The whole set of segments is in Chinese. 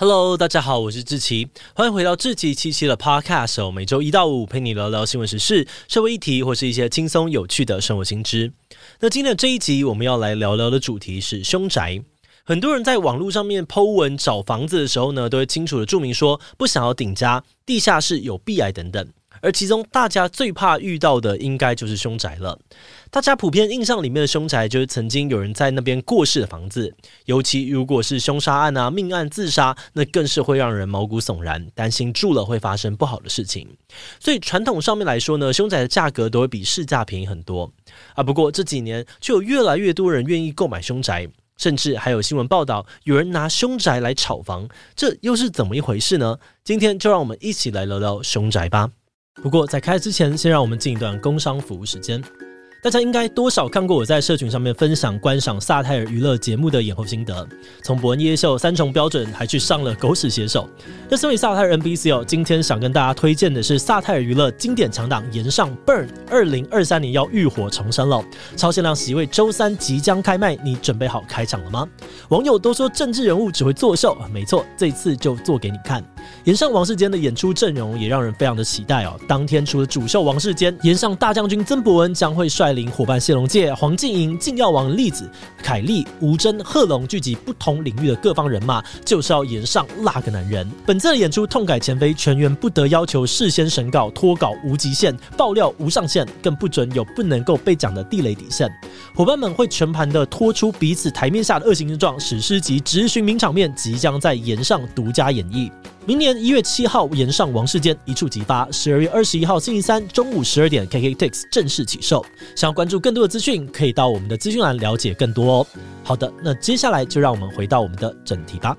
Hello，大家好，我是志奇，欢迎回到志祺七七的 Podcast，每周一到五陪你聊聊新闻时事、社会议题或是一些轻松有趣的生活新知。那今天的这一集我们要来聊聊的主题是凶宅。很多人在网络上面 po 文找房子的时候呢，都会清楚的注明说不想要顶加、地下室有壁癌等等。而其中大家最怕遇到的，应该就是凶宅了。大家普遍印象里面的凶宅，就是曾经有人在那边过世的房子。尤其如果是凶杀案啊、命案、自杀，那更是会让人毛骨悚然，担心住了会发生不好的事情。所以传统上面来说呢，凶宅的价格都会比市价便宜很多啊。不过这几年，却有越来越多人愿意购买凶宅，甚至还有新闻报道，有人拿凶宅来炒房，这又是怎么一回事呢？今天就让我们一起来聊聊凶宅吧。不过在开之前，先让我们进一段工商服务时间。大家应该多少看过我在社群上面分享观赏萨泰尔娱乐节目的演后心得，从伯恩夜秀三重标准，还去上了狗屎写手。那身为萨泰尔 NBC 哦，今天想跟大家推荐的是萨泰尔娱乐经典强档《岩上 Burn》，二零二三年要浴火重生了，超限量席位周三即将开卖，你准备好开场了吗？网友都说政治人物只会作秀，没错，这次就做给你看。岩上王世坚的演出阵容也让人非常的期待哦。当天除了主秀王世坚，岩上大将军曾伯恩将会率领伙伴谢龙介、黄静莹、禁药王栗子、凯莉、吴峥、贺龙聚集不同领域的各方人马，就是要炎上那个男人。本次的演出痛改前非，全员不得要求事先审稿、脱稿无极限，爆料无上限，更不准有不能够被讲的地雷底线。伙伴们会全盘的拖出彼此台面下的恶行之状，史诗级直寻名场面即将在炎上独家演绎。明年一月七号，岩上王事件一触即发；十二月二十一号星期三中午十二点，KKTIX 正式起售。想要关注更多的资讯，可以到我们的资讯栏了解更多哦。好的，那接下来就让我们回到我们的正题吧。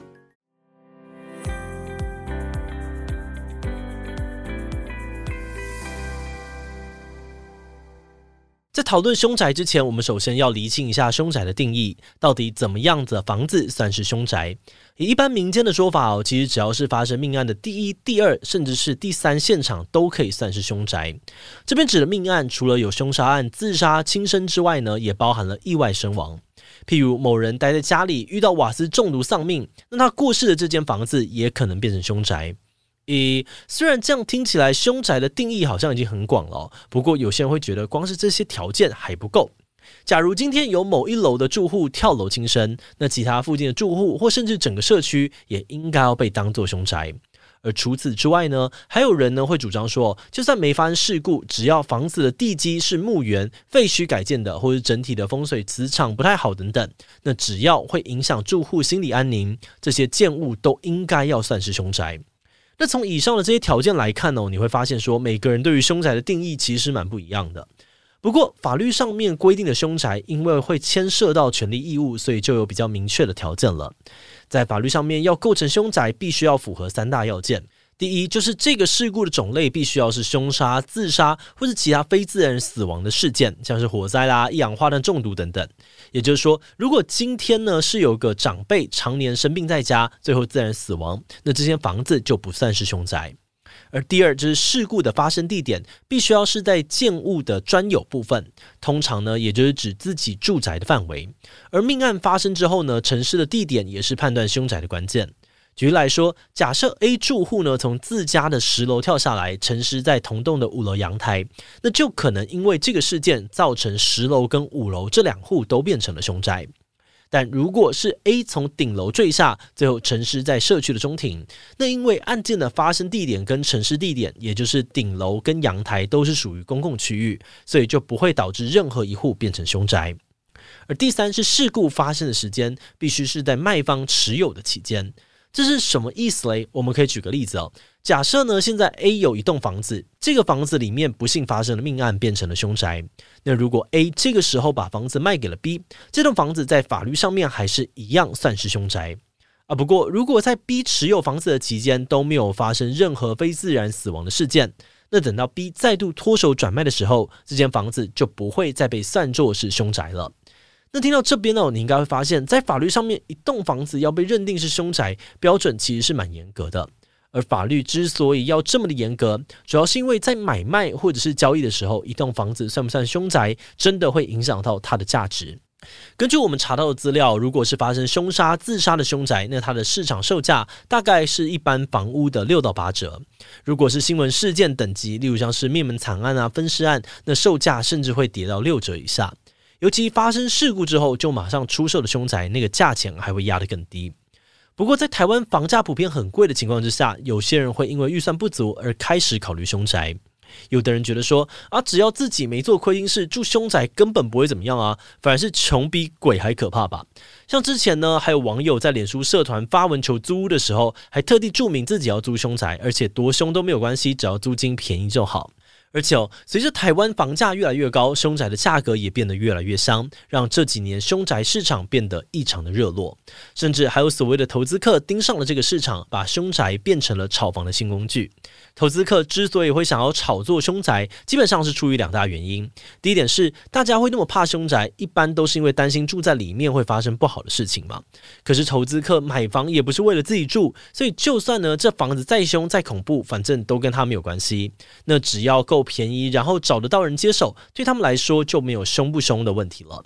在讨论凶宅之前，我们首先要厘清一下凶宅的定义，到底怎么样子的房子算是凶宅？以一般民间的说法哦，其实只要是发生命案的第一、第二，甚至是第三现场，都可以算是凶宅。这边指的命案，除了有凶杀案、自杀、轻生之外呢，也包含了意外身亡。譬如某人待在家里遇到瓦斯中毒丧命，那他过世的这间房子也可能变成凶宅。诶，虽然这样听起来，凶宅的定义好像已经很广了，不过有些人会觉得，光是这些条件还不够。假如今天有某一楼的住户跳楼轻生，那其他附近的住户或甚至整个社区也应该要被当作凶宅。而除此之外呢，还有人呢会主张说，就算没发生事故，只要房子的地基是墓园、废墟改建的，或是整体的风水磁场不太好等等，那只要会影响住户心理安宁，这些建物都应该要算是凶宅。那从以上的这些条件来看呢，你会发现说，每个人对于凶宅的定义其实蛮不一样的。不过法律上面规定的凶宅，因为会牵涉到权利义务，所以就有比较明确的条件了。在法律上面，要构成凶宅，必须要符合三大要件。第一，就是这个事故的种类必须要是凶杀、自杀或是其他非自然死亡的事件，像是火灾啦、一氧化碳中毒等等。也就是说，如果今天呢是有个长辈常年生病在家，最后自然死亡，那这间房子就不算是凶宅。而第二就是事故的发生地点必须要是在建物的专有部分，通常呢也就是指自己住宅的范围。而命案发生之后呢，城市的地点也是判断凶宅的关键。举例来说，假设 A 住户呢从自家的十楼跳下来，沉尸在同栋的五楼阳台，那就可能因为这个事件造成十楼跟五楼这两户都变成了凶宅。但如果是 A 从顶楼坠下，最后沉尸在社区的中庭，那因为案件的发生地点跟沉尸地点，也就是顶楼跟阳台都是属于公共区域，所以就不会导致任何一户变成凶宅。而第三是事故发生的时间必须是在卖方持有的期间。这是什么意思嘞？我们可以举个例子哦。假设呢，现在 A 有一栋房子，这个房子里面不幸发生了命案，变成了凶宅。那如果 A 这个时候把房子卖给了 B，这栋房子在法律上面还是一样算是凶宅啊。不过，如果在 B 持有房子的期间都没有发生任何非自然死亡的事件，那等到 B 再度脱手转卖的时候，这间房子就不会再被算作是凶宅了。那听到这边呢，你应该会发现，在法律上面，一栋房子要被认定是凶宅，标准其实是蛮严格的。而法律之所以要这么的严格，主要是因为在买卖或者是交易的时候，一栋房子算不算凶宅，真的会影响到它的价值。根据我们查到的资料，如果是发生凶杀、自杀的凶宅，那它的市场售价大概是一般房屋的六到八折。如果是新闻事件等级，例如像是灭门惨案啊、分尸案，那售价甚至会跌到六折以下。尤其发生事故之后就马上出售的凶宅，那个价钱还会压得更低。不过，在台湾房价普遍很贵的情况之下，有些人会因为预算不足而开始考虑凶宅。有的人觉得说啊，只要自己没做亏心事，住凶宅根本不会怎么样啊，反而是穷比鬼还可怕吧？像之前呢，还有网友在脸书社团发文求租屋的时候，还特地注明自己要租凶宅，而且多凶都没有关系，只要租金便宜就好。而且，随着台湾房价越来越高，凶宅的价格也变得越来越香，让这几年凶宅市场变得异常的热络，甚至还有所谓的投资客盯上了这个市场，把凶宅变成了炒房的新工具。投资客之所以会想要炒作凶宅，基本上是出于两大原因。第一点是，大家会那么怕凶宅，一般都是因为担心住在里面会发生不好的事情嘛。可是投资客买房也不是为了自己住，所以就算呢这房子再凶再恐怖，反正都跟他没有关系。那只要够便宜，然后找得到人接手，对他们来说就没有凶不凶的问题了。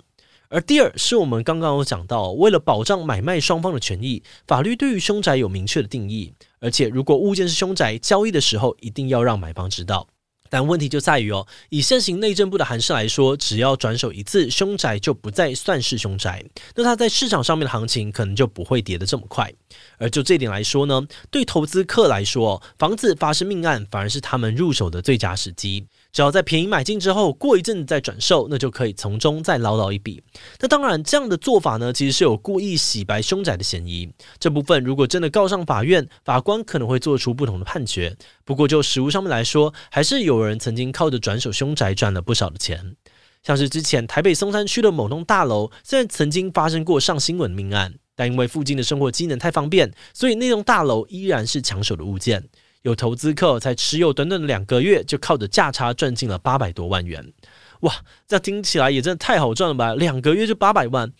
而第二是我们刚刚有讲到，为了保障买卖双方的权益，法律对于凶宅有明确的定义，而且如果物件是凶宅，交易的时候一定要让买方知道。但问题就在于哦，以现行内政部的函释来说，只要转手一次，凶宅就不再算是凶宅，那它在市场上面的行情可能就不会跌得这么快。而就这点来说呢，对投资客来说，房子发生命案反而是他们入手的最佳时机。只要在便宜买进之后，过一阵子再转售，那就可以从中再捞到一笔。那当然，这样的做法呢，其实是有故意洗白凶宅的嫌疑。这部分如果真的告上法院，法官可能会做出不同的判决。不过就实务上面来说，还是有人曾经靠着转手凶宅赚了不少的钱。像是之前台北松山区的某栋大楼，虽然曾经发生过上新闻命案，但因为附近的生活机能太方便，所以那栋大楼依然是抢手的物件。有投资客才持有短短两个月，就靠着价差赚进了八百多万元，哇！这听起来也真的太好赚了吧？两个月就八百万，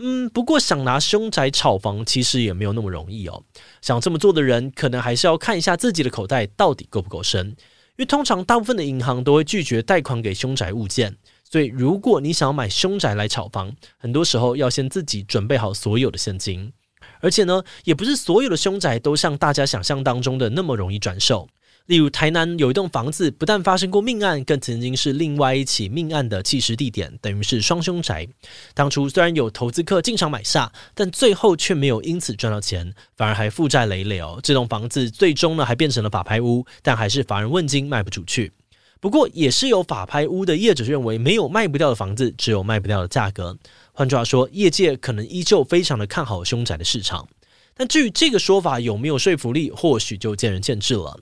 嗯，不过想拿凶宅炒房，其实也没有那么容易哦。想这么做的人，可能还是要看一下自己的口袋到底够不够深，因为通常大部分的银行都会拒绝贷款给凶宅物件，所以如果你想要买凶宅来炒房，很多时候要先自己准备好所有的现金。而且呢，也不是所有的凶宅都像大家想象当中的那么容易转售。例如，台南有一栋房子，不但发生过命案，更曾经是另外一起命案的弃尸地点，等于是双凶宅。当初虽然有投资客进场买下，但最后却没有因此赚到钱，反而还负债累累哦。这栋房子最终呢，还变成了法拍屋，但还是乏人问津，卖不出去。不过，也是有法拍屋的业者认为，没有卖不掉的房子，只有卖不掉的价格。换句话说，业界可能依旧非常的看好凶宅的市场。但至于这个说法有没有说服力，或许就见仁见智了。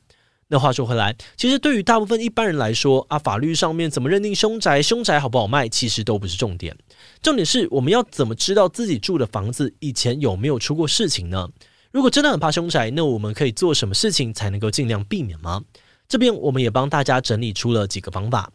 那话说回来，其实对于大部分一般人来说啊，法律上面怎么认定凶宅，凶宅好不好卖，其实都不是重点。重点是我们要怎么知道自己住的房子以前有没有出过事情呢？如果真的很怕凶宅，那我们可以做什么事情才能够尽量避免吗？这边我们也帮大家整理出了几个方法。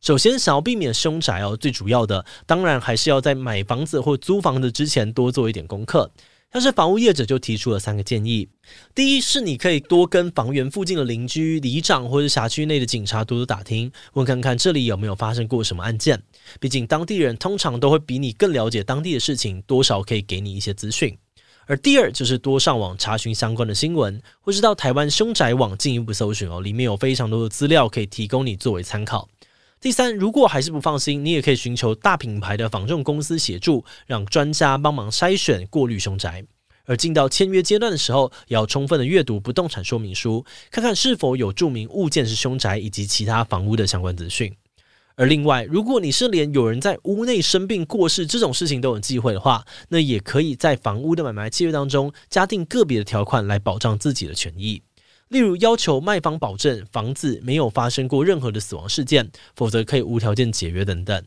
首先，想要避免凶宅哦，最主要的当然还是要在买房子或租房子之前多做一点功课。像是房屋业者就提出了三个建议：第一是你可以多跟房源附近的邻居、里长或者辖区内的警察多多打听，问看看这里有没有发生过什么案件。毕竟当地人通常都会比你更了解当地的事情，多少可以给你一些资讯。而第二就是多上网查询相关的新闻，或是到台湾凶宅网进一步搜寻哦，里面有非常多的资料可以提供你作为参考。第三，如果还是不放心，你也可以寻求大品牌的房仲公司协助，让专家帮忙筛选过滤凶宅。而进到签约阶段的时候，也要充分的阅读不动产说明书，看看是否有注明物件是凶宅以及其他房屋的相关资讯。而另外，如果你是连有人在屋内生病过世这种事情都有忌讳的话，那也可以在房屋的买卖契约当中加订个别的条款来保障自己的权益，例如要求卖方保证房子没有发生过任何的死亡事件，否则可以无条件解约等等。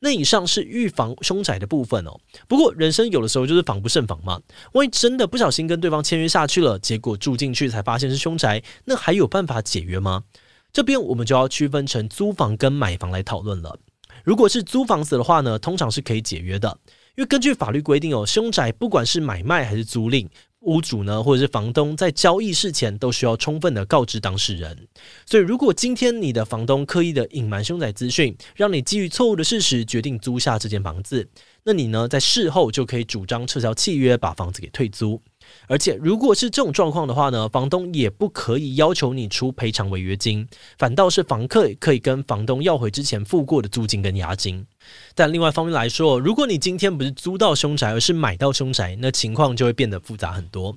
那以上是预防凶宅的部分哦。不过人生有的时候就是防不胜防嘛，万一真的不小心跟对方签约下去了，结果住进去才发现是凶宅，那还有办法解约吗？这边我们就要区分成租房跟买房来讨论了。如果是租房子的话呢，通常是可以解约的，因为根据法律规定哦，凶宅不管是买卖还是租赁，屋主呢，或者是房东在交易事前都需要充分的告知当事人。所以，如果今天你的房东刻意的隐瞒凶宅资讯，让你基于错误的事实决定租下这间房子，那你呢，在事后就可以主张撤销契约，把房子给退租。而且，如果是这种状况的话呢，房东也不可以要求你出赔偿违约金，反倒是房客可以跟房东要回之前付过的租金跟押金。但另外一方面来说，如果你今天不是租到凶宅，而是买到凶宅，那情况就会变得复杂很多。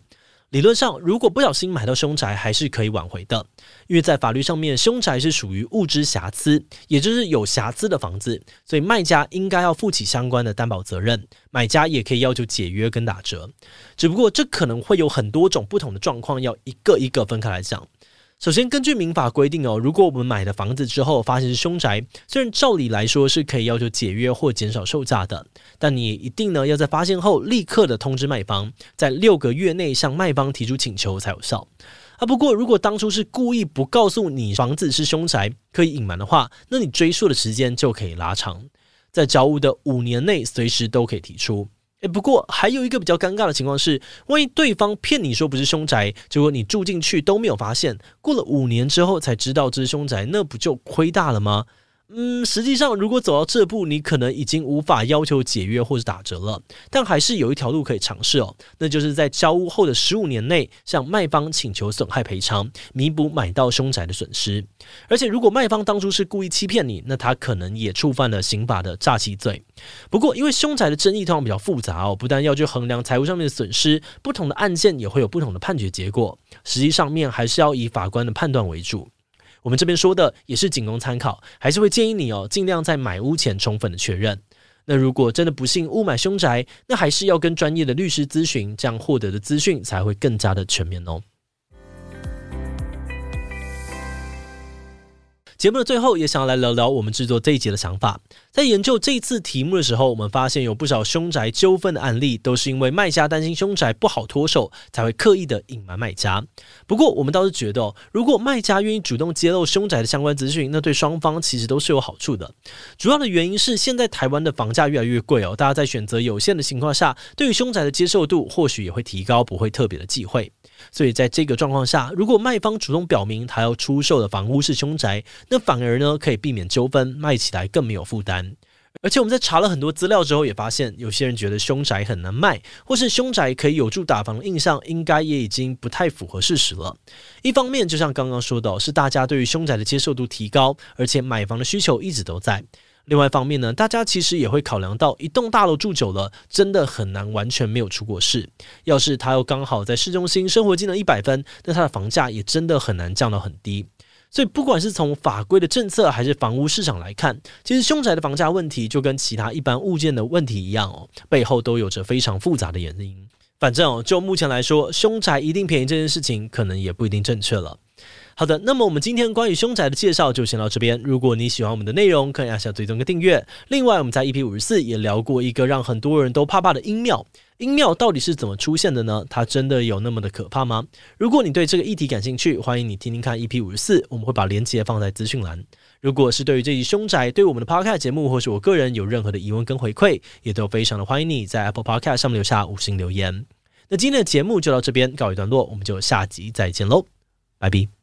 理论上，如果不小心买到凶宅，还是可以挽回的，因为在法律上面，凶宅是属于物质瑕疵，也就是有瑕疵的房子，所以卖家应该要负起相关的担保责任，买家也可以要求解约跟打折。只不过，这可能会有很多种不同的状况，要一个一个分开来讲。首先，根据民法规定哦，如果我们买的房子之后发现是凶宅，虽然照理来说是可以要求解约或减少售价的，但你一定呢要在发现后立刻的通知卖方，在六个月内向卖方提出请求才有效。啊，不过如果当初是故意不告诉你房子是凶宅，可以隐瞒的话，那你追溯的时间就可以拉长，在交屋的五年内随时都可以提出。诶，不过还有一个比较尴尬的情况是，万一对方骗你说不是凶宅，结果你住进去都没有发现，过了五年之后才知道这是凶宅，那不就亏大了吗？嗯，实际上，如果走到这步，你可能已经无法要求解约或者打折了。但还是有一条路可以尝试哦，那就是在交屋后的十五年内向卖方请求损害赔偿，弥补买到凶宅的损失。而且，如果卖方当初是故意欺骗你，那他可能也触犯了刑法的诈欺罪。不过，因为凶宅的争议通常比较复杂哦，不但要去衡量财务上面的损失，不同的案件也会有不同的判决结果。实际上面还是要以法官的判断为主。我们这边说的也是仅供参考，还是会建议你哦，尽量在买屋前充分的确认。那如果真的不幸误买凶宅，那还是要跟专业的律师咨询，这样获得的资讯才会更加的全面哦。节目的最后，也想要来聊聊我们制作这一集的想法。在研究这次题目的时候，我们发现有不少凶宅纠纷的案例，都是因为卖家担心凶宅不好脱手，才会刻意的隐瞒卖家。不过，我们倒是觉得，如果卖家愿意主动揭露凶宅的相关资讯，那对双方其实都是有好处的。主要的原因是，现在台湾的房价越来越贵哦，大家在选择有限的情况下，对于凶宅的接受度或许也会提高，不会特别的忌讳。所以在这个状况下，如果卖方主动表明他要出售的房屋是凶宅，那反而呢可以避免纠纷，卖起来更没有负担。而且我们在查了很多资料之后，也发现有些人觉得凶宅很难卖，或是凶宅可以有助打房的印象，应该也已经不太符合事实了。一方面，就像刚刚说的，是大家对于凶宅的接受度提高，而且买房的需求一直都在。另外一方面呢，大家其实也会考量到，一栋大楼住久了，真的很难完全没有出过事。要是他又刚好在市中心，生活机能一百分，那他的房价也真的很难降到很低。所以，不管是从法规的政策，还是房屋市场来看，其实凶宅的房价问题就跟其他一般物件的问题一样哦，背后都有着非常复杂的原因。反正哦，就目前来说，凶宅一定便宜这件事情，可能也不一定正确了。好的，那么我们今天关于凶宅的介绍就先到这边。如果你喜欢我们的内容，可以按下追踪跟订阅。另外，我们在 EP 五十四也聊过一个让很多人都怕怕的阴庙。阴庙到底是怎么出现的呢？它真的有那么的可怕吗？如果你对这个议题感兴趣，欢迎你听听看 EP 五十四，我们会把链接放在资讯栏。如果是对于这集凶宅，对我们的 Podcast 节目或是我个人有任何的疑问跟回馈，也都非常的欢迎你在 Apple Podcast 上面留下五星留言。那今天的节目就到这边告一段落，我们就下集再见喽，拜拜。